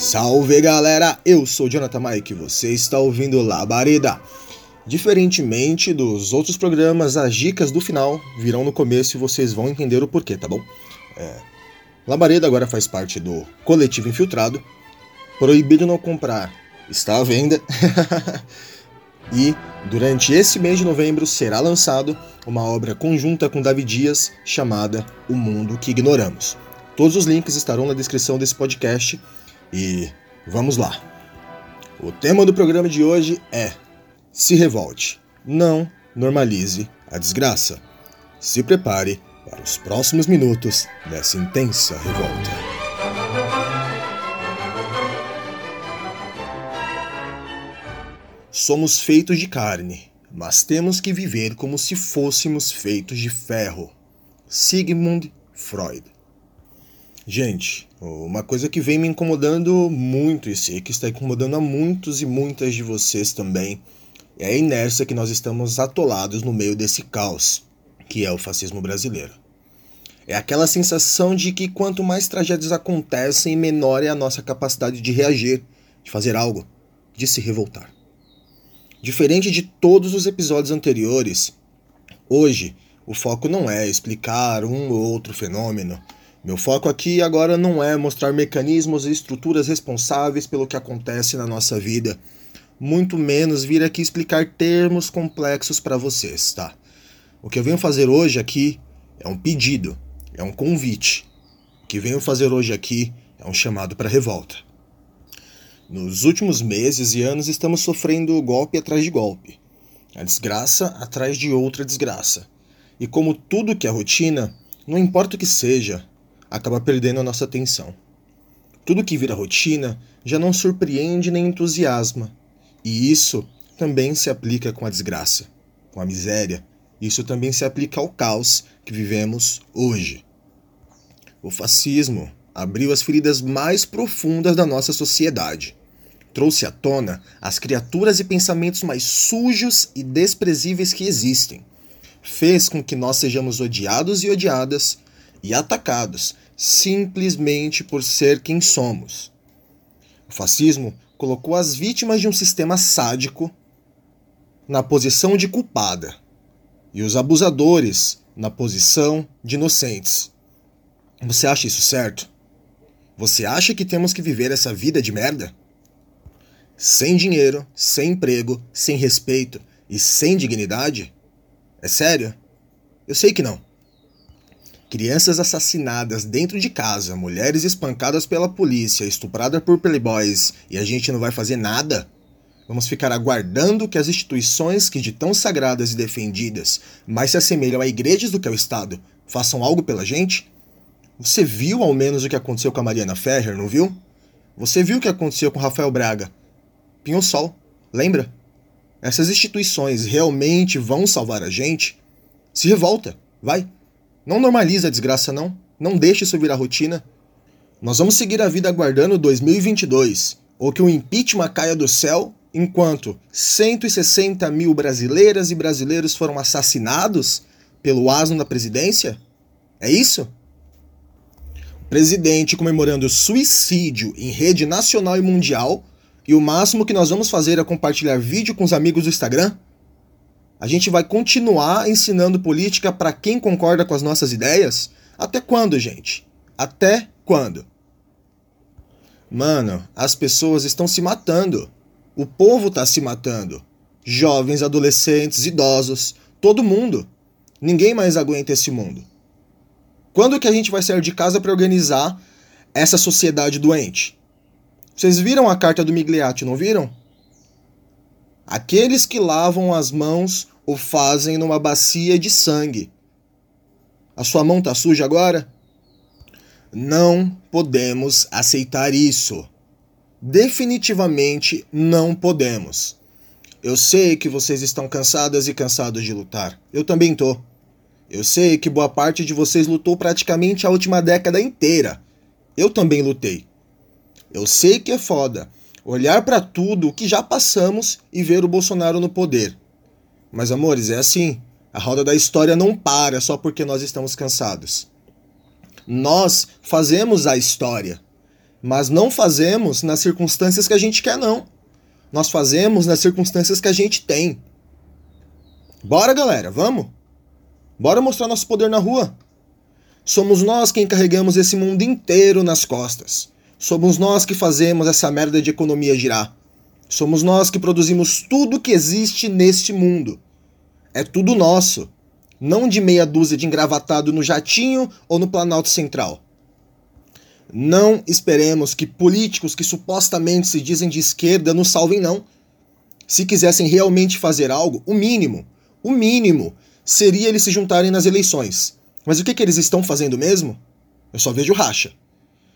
Salve galera, eu sou Jonathan Mike, você está ouvindo Labareda. Diferentemente dos outros programas, as dicas do final virão no começo e vocês vão entender o porquê, tá bom? É... Labareda agora faz parte do Coletivo Infiltrado. Proibido não comprar está à venda. e durante esse mês de novembro será lançado uma obra conjunta com David Dias chamada O Mundo que Ignoramos. Todos os links estarão na descrição desse podcast e vamos lá. O tema do programa de hoje é Se revolte, não normalize a desgraça. Se prepare para os próximos minutos dessa intensa revolta. Somos feitos de carne, mas temos que viver como se fôssemos feitos de ferro. Sigmund Freud. Gente, uma coisa que vem me incomodando muito e sei que está incomodando a muitos e muitas de vocês também é a inércia que nós estamos atolados no meio desse caos, que é o fascismo brasileiro. É aquela sensação de que quanto mais tragédias acontecem, menor é a nossa capacidade de reagir, de fazer algo, de se revoltar. Diferente de todos os episódios anteriores, hoje o foco não é explicar um ou outro fenômeno. Meu foco aqui agora não é mostrar mecanismos e estruturas responsáveis pelo que acontece na nossa vida, muito menos vir aqui explicar termos complexos para vocês, tá? O que eu venho fazer hoje aqui é um pedido, é um convite. O que venho fazer hoje aqui é um chamado para revolta. Nos últimos meses e anos estamos sofrendo golpe atrás de golpe, a desgraça atrás de outra desgraça. E como tudo que é rotina, não importa o que seja, acaba perdendo a nossa atenção. Tudo que vira rotina já não surpreende nem entusiasma. E isso também se aplica com a desgraça, com a miséria. Isso também se aplica ao caos que vivemos hoje. O fascismo abriu as feridas mais profundas da nossa sociedade trouxe à tona as criaturas e pensamentos mais sujos e desprezíveis que existem. Fez com que nós sejamos odiados e odiadas e atacados simplesmente por ser quem somos. O fascismo colocou as vítimas de um sistema sádico na posição de culpada e os abusadores na posição de inocentes. Você acha isso certo? Você acha que temos que viver essa vida de merda? sem dinheiro, sem emprego, sem respeito e sem dignidade? É sério? Eu sei que não. Crianças assassinadas dentro de casa, mulheres espancadas pela polícia, estupradas por playboys e a gente não vai fazer nada? Vamos ficar aguardando que as instituições que de tão sagradas e defendidas mais se assemelham a igrejas do que ao Estado façam algo pela gente? Você viu ao menos o que aconteceu com a Mariana Ferrer, não viu? Você viu o que aconteceu com Rafael Braga, Pinhou Sol, lembra? Essas instituições realmente vão salvar a gente? Se revolta, vai. Não normaliza a desgraça, não. Não deixe isso virar rotina. Nós vamos seguir a vida aguardando 2022, ou que o impeachment caia do céu, enquanto 160 mil brasileiras e brasileiros foram assassinados pelo asno da presidência? É isso? O presidente comemorando suicídio em rede nacional e mundial e o máximo que nós vamos fazer é compartilhar vídeo com os amigos do Instagram? A gente vai continuar ensinando política para quem concorda com as nossas ideias? Até quando, gente? Até quando? Mano, as pessoas estão se matando. O povo está se matando. Jovens, adolescentes, idosos, todo mundo. Ninguém mais aguenta esse mundo. Quando que a gente vai sair de casa para organizar essa sociedade doente? Vocês viram a carta do Migliati, não viram? Aqueles que lavam as mãos o fazem numa bacia de sangue. A sua mão tá suja agora? Não podemos aceitar isso. Definitivamente não podemos. Eu sei que vocês estão cansadas e cansados de lutar. Eu também tô. Eu sei que boa parte de vocês lutou praticamente a última década inteira. Eu também lutei. Eu sei que é foda olhar para tudo o que já passamos e ver o Bolsonaro no poder. Mas, amores, é assim. A roda da história não para só porque nós estamos cansados. Nós fazemos a história. Mas não fazemos nas circunstâncias que a gente quer, não. Nós fazemos nas circunstâncias que a gente tem. Bora, galera, vamos? Bora mostrar nosso poder na rua. Somos nós quem carregamos esse mundo inteiro nas costas. Somos nós que fazemos essa merda de economia girar. Somos nós que produzimos tudo que existe neste mundo. É tudo nosso. Não de meia dúzia de engravatado no jatinho ou no Planalto Central. Não esperemos que políticos que supostamente se dizem de esquerda nos salvem, não. Se quisessem realmente fazer algo, o mínimo, o mínimo, seria eles se juntarem nas eleições. Mas o que, que eles estão fazendo mesmo? Eu só vejo racha.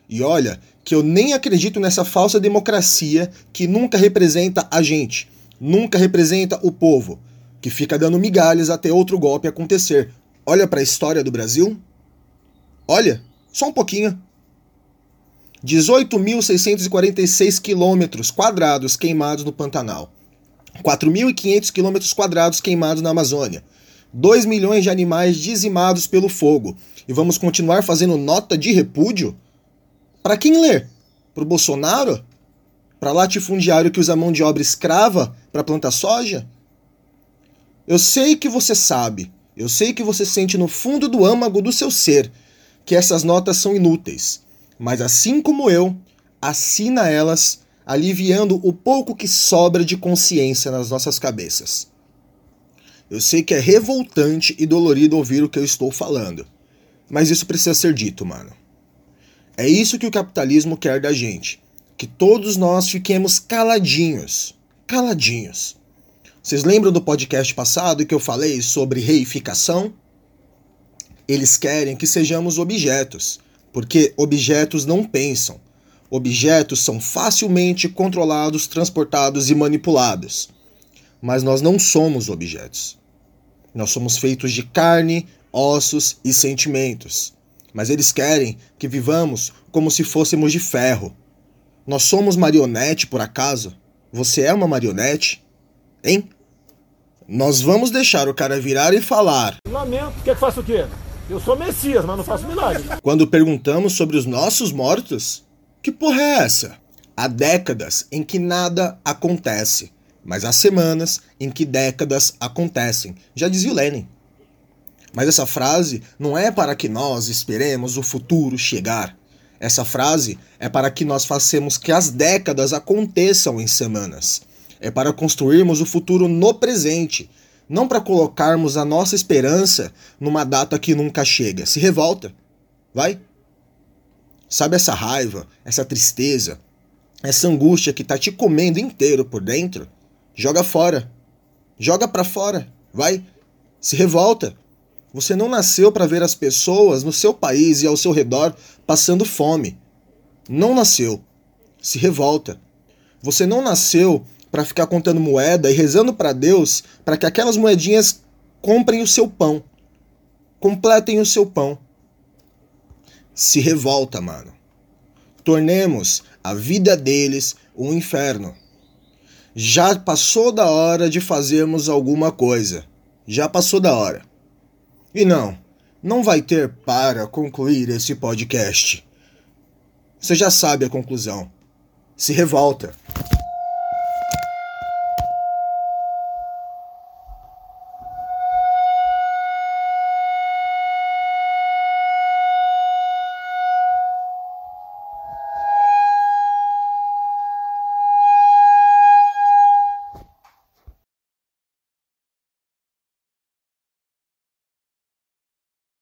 E olha que eu nem acredito nessa falsa democracia que nunca representa a gente, nunca representa o povo, que fica dando migalhas até outro golpe acontecer. Olha para a história do Brasil. Olha, só um pouquinho. 18.646 quilômetros quadrados queimados no Pantanal. 4.500 quilômetros quadrados queimados na Amazônia. 2 milhões de animais dizimados pelo fogo. E vamos continuar fazendo nota de repúdio? Para quem ler? Para o Bolsonaro? Para latifundiário que usa mão de obra escrava para plantar soja? Eu sei que você sabe, eu sei que você sente no fundo do âmago do seu ser que essas notas são inúteis, mas assim como eu, assina elas, aliviando o pouco que sobra de consciência nas nossas cabeças. Eu sei que é revoltante e dolorido ouvir o que eu estou falando, mas isso precisa ser dito, mano. É isso que o capitalismo quer da gente. Que todos nós fiquemos caladinhos. Caladinhos. Vocês lembram do podcast passado que eu falei sobre reificação? Eles querem que sejamos objetos, porque objetos não pensam. Objetos são facilmente controlados, transportados e manipulados. Mas nós não somos objetos. Nós somos feitos de carne, ossos e sentimentos mas eles querem que vivamos como se fôssemos de ferro. Nós somos marionete, por acaso? Você é uma marionete? Hein? Nós vamos deixar o cara virar e falar. Lamento, quer que faça o quê? Eu sou Messias, mas não faço milagre. Quando perguntamos sobre os nossos mortos, que porra é essa? Há décadas em que nada acontece, mas há semanas em que décadas acontecem, já dizia o Lenin. Mas essa frase não é para que nós esperemos o futuro chegar. Essa frase é para que nós façamos que as décadas aconteçam em semanas. É para construirmos o futuro no presente, não para colocarmos a nossa esperança numa data que nunca chega. Se revolta. Vai. Sabe essa raiva, essa tristeza, essa angústia que tá te comendo inteiro por dentro? Joga fora. Joga para fora. Vai. Se revolta. Você não nasceu para ver as pessoas no seu país e ao seu redor passando fome. Não nasceu. Se revolta. Você não nasceu para ficar contando moeda e rezando para Deus para que aquelas moedinhas comprem o seu pão. Completem o seu pão. Se revolta, mano. Tornemos a vida deles um inferno. Já passou da hora de fazermos alguma coisa. Já passou da hora. E não, não vai ter para concluir esse podcast. Você já sabe a conclusão. Se revolta.